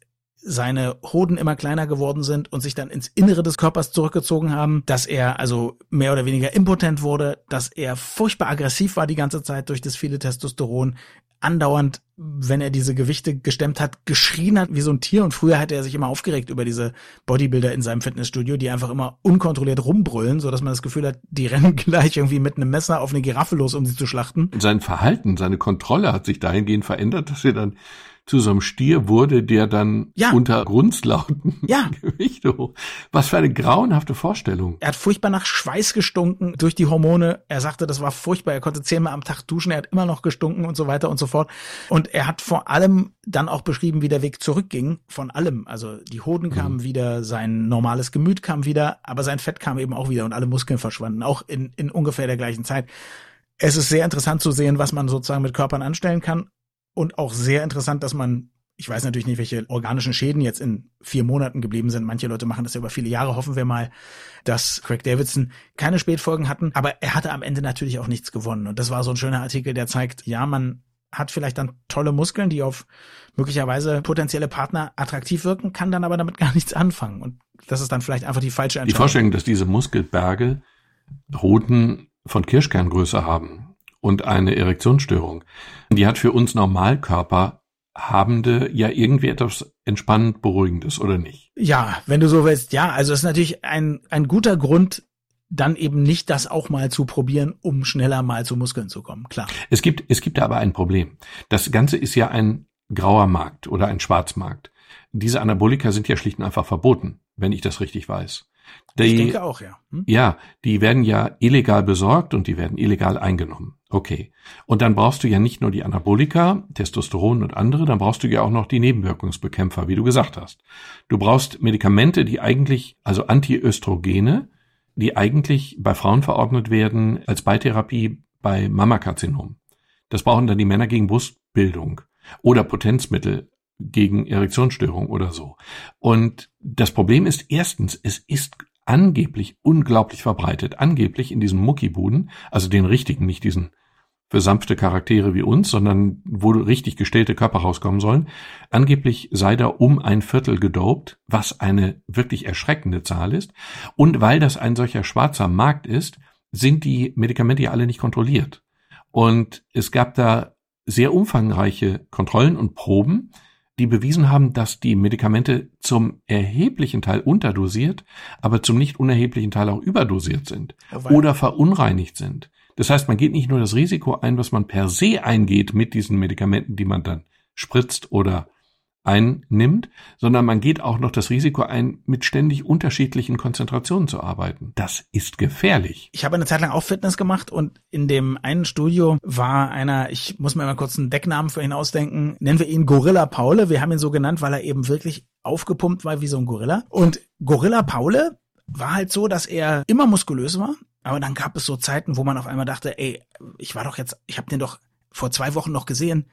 seine Hoden immer kleiner geworden sind und sich dann ins Innere des Körpers zurückgezogen haben, dass er also mehr oder weniger impotent wurde, dass er furchtbar aggressiv war die ganze Zeit durch das viele Testosteron, andauernd, wenn er diese Gewichte gestemmt hat, geschrien hat wie so ein Tier. Und früher hatte er sich immer aufgeregt über diese Bodybuilder in seinem Fitnessstudio, die einfach immer unkontrolliert rumbrüllen, so dass man das Gefühl hat, die rennen gleich irgendwie mit einem Messer auf eine Giraffe los, um sie zu schlachten. Sein Verhalten, seine Kontrolle hat sich dahingehend verändert, dass er dann zu so einem Stier wurde, der dann ja. unter Grunzlauten ja. Gewichte hoch. Was für eine grauenhafte Vorstellung. Er hat furchtbar nach Schweiß gestunken durch die Hormone. Er sagte, das war furchtbar. Er konnte zehnmal am Tag duschen. Er hat immer noch gestunken und so weiter und so fort. Und er hat vor allem dann auch beschrieben, wie der Weg zurückging von allem. Also die Hoden kamen mhm. wieder, sein normales Gemüt kam wieder, aber sein Fett kam eben auch wieder und alle Muskeln verschwanden, auch in, in ungefähr der gleichen Zeit. Es ist sehr interessant zu sehen, was man sozusagen mit Körpern anstellen kann und auch sehr interessant, dass man, ich weiß natürlich nicht, welche organischen Schäden jetzt in vier Monaten geblieben sind. Manche Leute machen das ja über viele Jahre. Hoffen wir mal, dass Craig Davidson keine Spätfolgen hatten. Aber er hatte am Ende natürlich auch nichts gewonnen. Und das war so ein schöner Artikel, der zeigt, ja, man hat vielleicht dann tolle Muskeln, die auf möglicherweise potenzielle Partner attraktiv wirken, kann dann aber damit gar nichts anfangen. Und das ist dann vielleicht einfach die falsche Entscheidung. Die Vorstellung, dass diese Muskelberge Roten von Kirschkerngröße haben, und eine Erektionsstörung. Die hat für uns Normalkörper Habende ja irgendwie etwas entspannend Beruhigendes, oder nicht? Ja, wenn du so willst, ja. Also es ist natürlich ein, ein guter Grund, dann eben nicht das auch mal zu probieren, um schneller mal zu Muskeln zu kommen, klar. Es gibt, es gibt aber ein Problem. Das Ganze ist ja ein grauer Markt oder ein Schwarzmarkt. Diese Anabolika sind ja schlicht und einfach verboten, wenn ich das richtig weiß. Die, ich denke auch, ja. Hm? Ja, die werden ja illegal besorgt und die werden illegal eingenommen. Okay. Und dann brauchst du ja nicht nur die Anabolika, Testosteron und andere, dann brauchst du ja auch noch die Nebenwirkungsbekämpfer, wie du gesagt hast. Du brauchst Medikamente, die eigentlich, also Antiöstrogene, die eigentlich bei Frauen verordnet werden als Beitherapie bei Mammakarzinom. Das brauchen dann die Männer gegen Brustbildung oder Potenzmittel gegen Erektionsstörung oder so. Und das Problem ist erstens, es ist angeblich unglaublich verbreitet, angeblich in diesen Muckibuden, also den richtigen, nicht diesen für sanfte Charaktere wie uns, sondern wo richtig gestellte Körper rauskommen sollen. Angeblich sei da um ein Viertel gedopt, was eine wirklich erschreckende Zahl ist. Und weil das ein solcher schwarzer Markt ist, sind die Medikamente ja alle nicht kontrolliert. Und es gab da sehr umfangreiche Kontrollen und Proben, die bewiesen haben, dass die Medikamente zum erheblichen Teil unterdosiert, aber zum nicht unerheblichen Teil auch überdosiert sind oder verunreinigt sind. Das heißt, man geht nicht nur das Risiko ein, was man per se eingeht mit diesen Medikamenten, die man dann spritzt oder einnimmt, sondern man geht auch noch das Risiko ein, mit ständig unterschiedlichen Konzentrationen zu arbeiten. Das ist gefährlich. Ich habe eine Zeit lang auch Fitness gemacht und in dem einen Studio war einer, ich muss mir mal kurz einen Decknamen für ihn ausdenken, nennen wir ihn Gorilla Paule. Wir haben ihn so genannt, weil er eben wirklich aufgepumpt war wie so ein Gorilla. Und Gorilla Paule war halt so, dass er immer muskulös war, aber dann gab es so Zeiten, wo man auf einmal dachte, ey, ich war doch jetzt, ich habe den doch vor zwei Wochen noch gesehen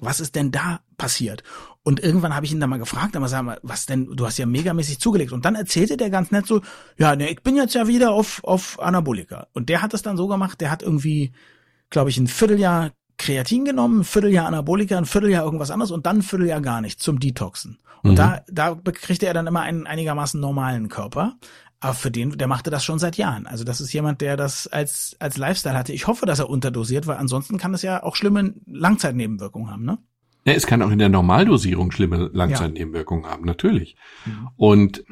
was ist denn da passiert? Und irgendwann habe ich ihn dann mal gefragt, aber sag mal, was denn, du hast ja megamäßig zugelegt. Und dann erzählte der ganz nett so, ja, ne, ich bin jetzt ja wieder auf, auf Anabolika. Und der hat es dann so gemacht, der hat irgendwie, glaube ich, ein Vierteljahr Kreatin genommen, ein Vierteljahr Anabolika, ein Vierteljahr irgendwas anderes und dann ein Vierteljahr gar nichts zum Detoxen. Und mhm. da, da kriegte er dann immer einen einigermaßen normalen Körper. Aber für den, der machte das schon seit Jahren. Also das ist jemand, der das als, als Lifestyle hatte. Ich hoffe, dass er unterdosiert, weil ansonsten kann es ja auch schlimme Langzeitnebenwirkungen haben, ne? Ja, es kann auch in der Normaldosierung schlimme Langzeitnebenwirkungen ja. haben, natürlich. Mhm. Und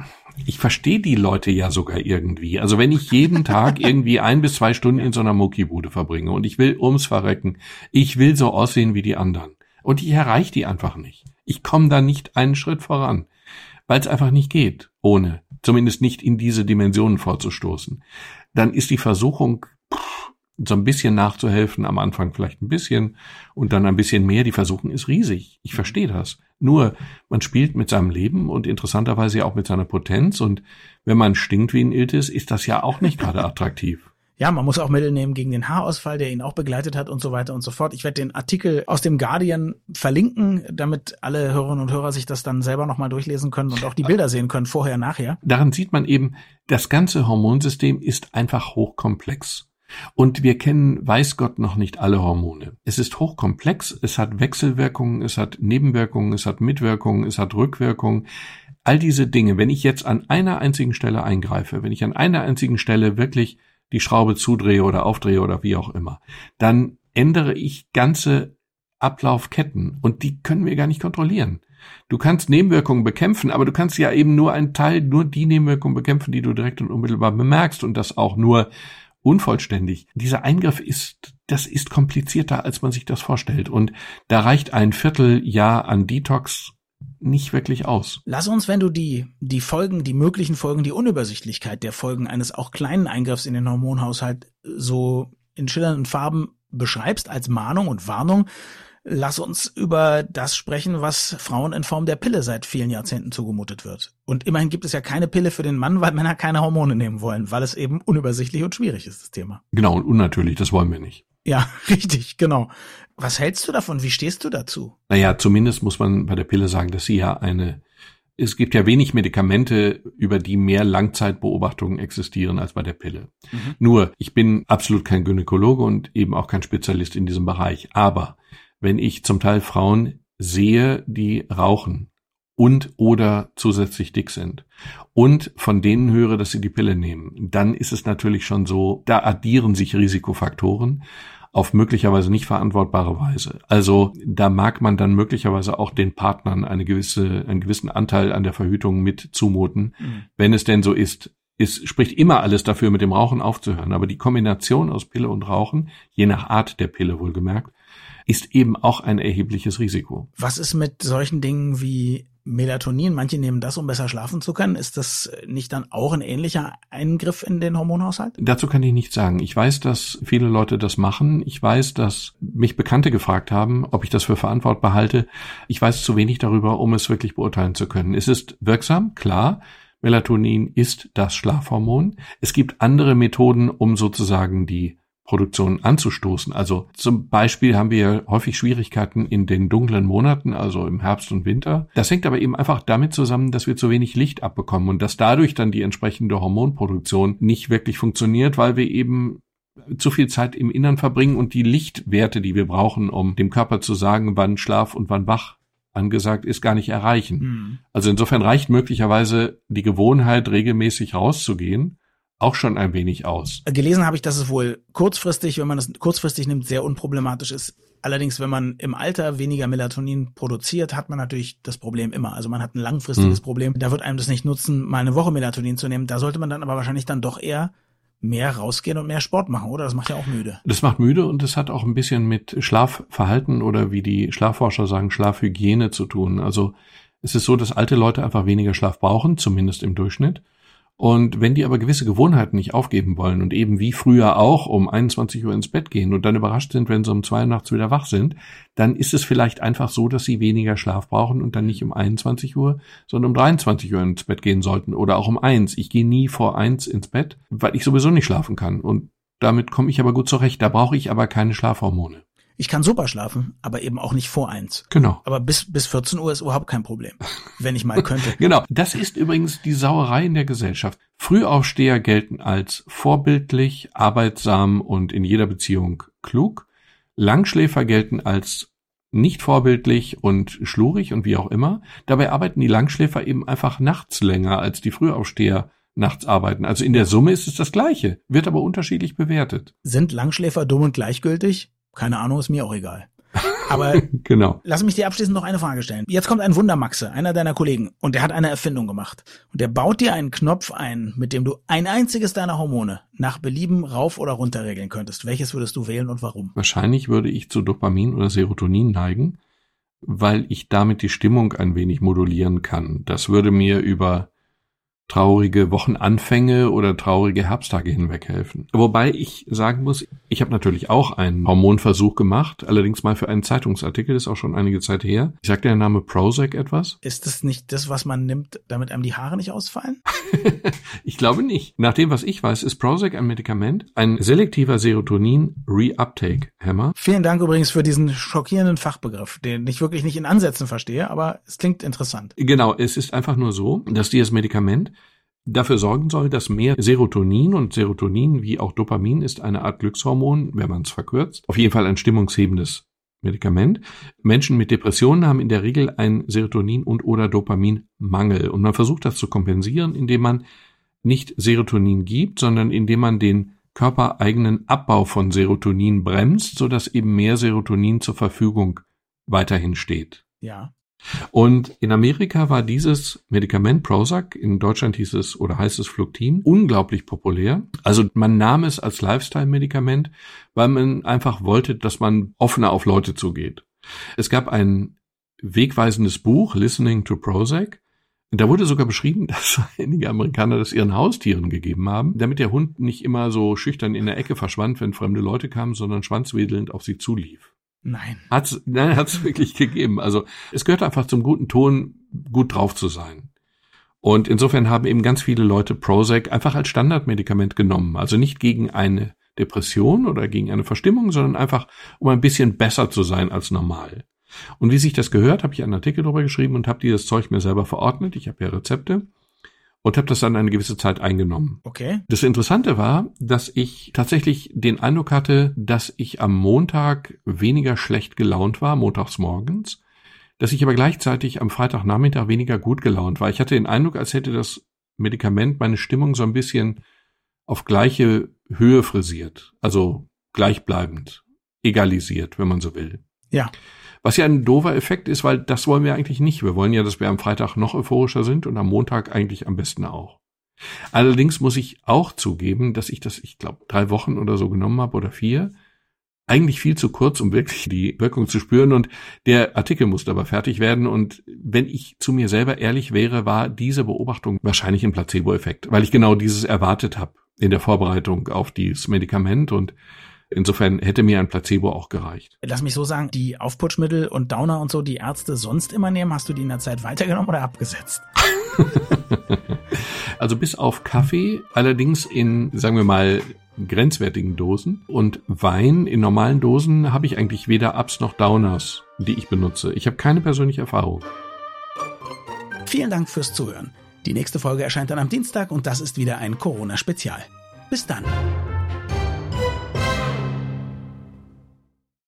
ich verstehe die Leute ja sogar irgendwie. Also wenn ich jeden Tag irgendwie ein bis zwei Stunden in so einer Muckibude verbringe und ich will ums Verrecken, ich will so aussehen wie die anderen. Und ich erreiche die einfach nicht. Ich komme da nicht einen Schritt voran, weil es einfach nicht geht, ohne zumindest nicht in diese Dimensionen vorzustoßen, dann ist die Versuchung, so ein bisschen nachzuhelfen, am Anfang vielleicht ein bisschen und dann ein bisschen mehr. Die Versuchung ist riesig. Ich verstehe das. Nur, man spielt mit seinem Leben und interessanterweise auch mit seiner Potenz und wenn man stinkt wie ein Iltis, ist das ja auch nicht gerade attraktiv. Ja, man muss auch Mittel nehmen gegen den Haarausfall, der ihn auch begleitet hat und so weiter und so fort. Ich werde den Artikel aus dem Guardian verlinken, damit alle Hörerinnen und Hörer sich das dann selber nochmal durchlesen können und auch die Bilder sehen können, vorher, nachher. Daran sieht man eben, das ganze Hormonsystem ist einfach hochkomplex. Und wir kennen, weiß Gott, noch nicht alle Hormone. Es ist hochkomplex, es hat Wechselwirkungen, es hat Nebenwirkungen, es hat Mitwirkungen, es hat Rückwirkungen. All diese Dinge, wenn ich jetzt an einer einzigen Stelle eingreife, wenn ich an einer einzigen Stelle wirklich die Schraube zudrehe oder aufdrehe oder wie auch immer, dann ändere ich ganze Ablaufketten und die können wir gar nicht kontrollieren. Du kannst Nebenwirkungen bekämpfen, aber du kannst ja eben nur einen Teil, nur die Nebenwirkungen bekämpfen, die du direkt und unmittelbar bemerkst und das auch nur unvollständig. Dieser Eingriff ist, das ist komplizierter, als man sich das vorstellt und da reicht ein Vierteljahr an Detox nicht wirklich aus. Lass uns, wenn du die, die Folgen, die möglichen Folgen, die Unübersichtlichkeit der Folgen eines auch kleinen Eingriffs in den Hormonhaushalt so in schillernden Farben beschreibst als Mahnung und Warnung, lass uns über das sprechen, was Frauen in Form der Pille seit vielen Jahrzehnten zugemutet wird. Und immerhin gibt es ja keine Pille für den Mann, weil Männer keine Hormone nehmen wollen, weil es eben unübersichtlich und schwierig ist, das Thema. Genau, und unnatürlich, das wollen wir nicht. Ja, richtig, genau. Was hältst du davon? Wie stehst du dazu? Naja, zumindest muss man bei der Pille sagen, dass sie ja eine, es gibt ja wenig Medikamente, über die mehr Langzeitbeobachtungen existieren als bei der Pille. Mhm. Nur, ich bin absolut kein Gynäkologe und eben auch kein Spezialist in diesem Bereich. Aber wenn ich zum Teil Frauen sehe, die rauchen und oder zusätzlich dick sind und von denen höre, dass sie die Pille nehmen, dann ist es natürlich schon so, da addieren sich Risikofaktoren auf möglicherweise nicht verantwortbare Weise. Also da mag man dann möglicherweise auch den Partnern eine gewisse, einen gewissen Anteil an der Verhütung mit zumuten, mhm. wenn es denn so ist. Es spricht immer alles dafür, mit dem Rauchen aufzuhören. Aber die Kombination aus Pille und Rauchen, je nach Art der Pille wohlgemerkt, ist eben auch ein erhebliches Risiko. Was ist mit solchen Dingen wie Melatonin, manche nehmen das, um besser schlafen zu können. Ist das nicht dann auch ein ähnlicher Eingriff in den Hormonhaushalt? Dazu kann ich nichts sagen. Ich weiß, dass viele Leute das machen. Ich weiß, dass mich Bekannte gefragt haben, ob ich das für verantwortbar halte. Ich weiß zu wenig darüber, um es wirklich beurteilen zu können. Es ist wirksam, klar. Melatonin ist das Schlafhormon. Es gibt andere Methoden, um sozusagen die Produktion anzustoßen. Also zum Beispiel haben wir häufig Schwierigkeiten in den dunklen Monaten, also im Herbst und Winter. Das hängt aber eben einfach damit zusammen, dass wir zu wenig Licht abbekommen und dass dadurch dann die entsprechende Hormonproduktion nicht wirklich funktioniert, weil wir eben zu viel Zeit im Innern verbringen und die Lichtwerte, die wir brauchen, um dem Körper zu sagen, wann Schlaf und wann wach angesagt ist, gar nicht erreichen. Mhm. Also insofern reicht möglicherweise die Gewohnheit, regelmäßig rauszugehen, auch schon ein wenig aus. Gelesen habe ich, dass es wohl kurzfristig, wenn man das kurzfristig nimmt, sehr unproblematisch ist. Allerdings, wenn man im Alter weniger Melatonin produziert, hat man natürlich das Problem immer. Also man hat ein langfristiges mhm. Problem. Da wird einem das nicht nutzen, mal eine Woche Melatonin zu nehmen. Da sollte man dann aber wahrscheinlich dann doch eher mehr rausgehen und mehr Sport machen, oder? Das macht ja auch müde. Das macht müde und es hat auch ein bisschen mit Schlafverhalten oder wie die Schlafforscher sagen, Schlafhygiene zu tun. Also es ist so, dass alte Leute einfach weniger Schlaf brauchen, zumindest im Durchschnitt. Und wenn die aber gewisse Gewohnheiten nicht aufgeben wollen und eben wie früher auch um 21 Uhr ins Bett gehen und dann überrascht sind, wenn sie um zwei Uhr nachts wieder wach sind, dann ist es vielleicht einfach so, dass sie weniger Schlaf brauchen und dann nicht um 21 Uhr, sondern um 23 Uhr ins Bett gehen sollten oder auch um eins. Ich gehe nie vor eins ins Bett, weil ich sowieso nicht schlafen kann und damit komme ich aber gut zurecht. Da brauche ich aber keine Schlafhormone. Ich kann super schlafen, aber eben auch nicht vor eins. Genau. Aber bis, bis 14 Uhr ist überhaupt kein Problem, wenn ich mal könnte. genau. Das ist übrigens die Sauerei in der Gesellschaft. Frühaufsteher gelten als vorbildlich, arbeitsam und in jeder Beziehung klug. Langschläfer gelten als nicht vorbildlich und schlurig und wie auch immer. Dabei arbeiten die Langschläfer eben einfach nachts länger als die Frühaufsteher nachts arbeiten. Also in der Summe ist es das Gleiche, wird aber unterschiedlich bewertet. Sind Langschläfer dumm und gleichgültig? Keine Ahnung, ist mir auch egal. Aber genau. lass mich dir abschließend noch eine Frage stellen. Jetzt kommt ein Wundermaxe, einer deiner Kollegen, und der hat eine Erfindung gemacht. Und der baut dir einen Knopf ein, mit dem du ein einziges deiner Hormone nach Belieben rauf oder runter regeln könntest. Welches würdest du wählen und warum? Wahrscheinlich würde ich zu Dopamin oder Serotonin neigen, weil ich damit die Stimmung ein wenig modulieren kann. Das würde mir über traurige Wochenanfänge oder traurige Herbsttage hinweg helfen. Wobei ich sagen muss, ich habe natürlich auch einen Hormonversuch gemacht, allerdings mal für einen Zeitungsartikel, das ist auch schon einige Zeit her. Ich sagte der Name Prozac etwas? Ist das nicht das, was man nimmt, damit einem die Haare nicht ausfallen? ich glaube nicht. Nach dem, was ich weiß, ist Prozac ein Medikament, ein selektiver Serotonin-Reuptake-Hämmer. Vielen Dank übrigens für diesen schockierenden Fachbegriff, den ich wirklich nicht in Ansätzen verstehe, aber es klingt interessant. Genau, es ist einfach nur so, dass dieses Medikament dafür sorgen soll, dass mehr Serotonin und Serotonin wie auch Dopamin ist eine Art Glückshormon, wenn man es verkürzt, auf jeden Fall ein stimmungshebendes Medikament. Menschen mit Depressionen haben in der Regel ein Serotonin und oder Dopaminmangel und man versucht das zu kompensieren, indem man nicht Serotonin gibt, sondern indem man den körpereigenen Abbau von Serotonin bremst, sodass eben mehr Serotonin zur Verfügung weiterhin steht. Ja. Und in Amerika war dieses Medikament Prozac, in Deutschland hieß es oder heißt es Fluctin, unglaublich populär. Also man nahm es als Lifestyle-Medikament, weil man einfach wollte, dass man offener auf Leute zugeht. Es gab ein wegweisendes Buch, Listening to Prozac. Da wurde sogar beschrieben, dass einige Amerikaner das ihren Haustieren gegeben haben, damit der Hund nicht immer so schüchtern in der Ecke verschwand, wenn fremde Leute kamen, sondern schwanzwedelnd auf sie zulief. Nein. Hat's, nein, hat's wirklich gegeben. Also es gehört einfach zum guten Ton, gut drauf zu sein. Und insofern haben eben ganz viele Leute Prozac einfach als Standardmedikament genommen. Also nicht gegen eine Depression oder gegen eine Verstimmung, sondern einfach, um ein bisschen besser zu sein als normal. Und wie sich das gehört, habe ich einen Artikel darüber geschrieben und habe dieses Zeug mir selber verordnet. Ich habe ja Rezepte und habe das dann eine gewisse Zeit eingenommen. Okay. Das Interessante war, dass ich tatsächlich den Eindruck hatte, dass ich am Montag weniger schlecht gelaunt war, montags morgens, dass ich aber gleichzeitig am Freitagnachmittag weniger gut gelaunt war. Ich hatte den Eindruck, als hätte das Medikament meine Stimmung so ein bisschen auf gleiche Höhe frisiert, also gleichbleibend, egalisiert, wenn man so will. Ja. Was ja ein doofer Effekt ist, weil das wollen wir eigentlich nicht. Wir wollen ja, dass wir am Freitag noch euphorischer sind und am Montag eigentlich am besten auch. Allerdings muss ich auch zugeben, dass ich das, ich glaube, drei Wochen oder so genommen habe oder vier, eigentlich viel zu kurz, um wirklich die Wirkung zu spüren. Und der Artikel musste aber fertig werden. Und wenn ich zu mir selber ehrlich wäre, war diese Beobachtung wahrscheinlich ein Placebo-Effekt, weil ich genau dieses erwartet habe in der Vorbereitung auf dieses Medikament und Insofern hätte mir ein Placebo auch gereicht. Lass mich so sagen, die Aufputschmittel und Downer und so, die Ärzte sonst immer nehmen, hast du die in der Zeit weitergenommen oder abgesetzt? also bis auf Kaffee, allerdings in, sagen wir mal, grenzwertigen Dosen. Und Wein in normalen Dosen habe ich eigentlich weder Ups noch Downers, die ich benutze. Ich habe keine persönliche Erfahrung. Vielen Dank fürs Zuhören. Die nächste Folge erscheint dann am Dienstag und das ist wieder ein Corona-Spezial. Bis dann.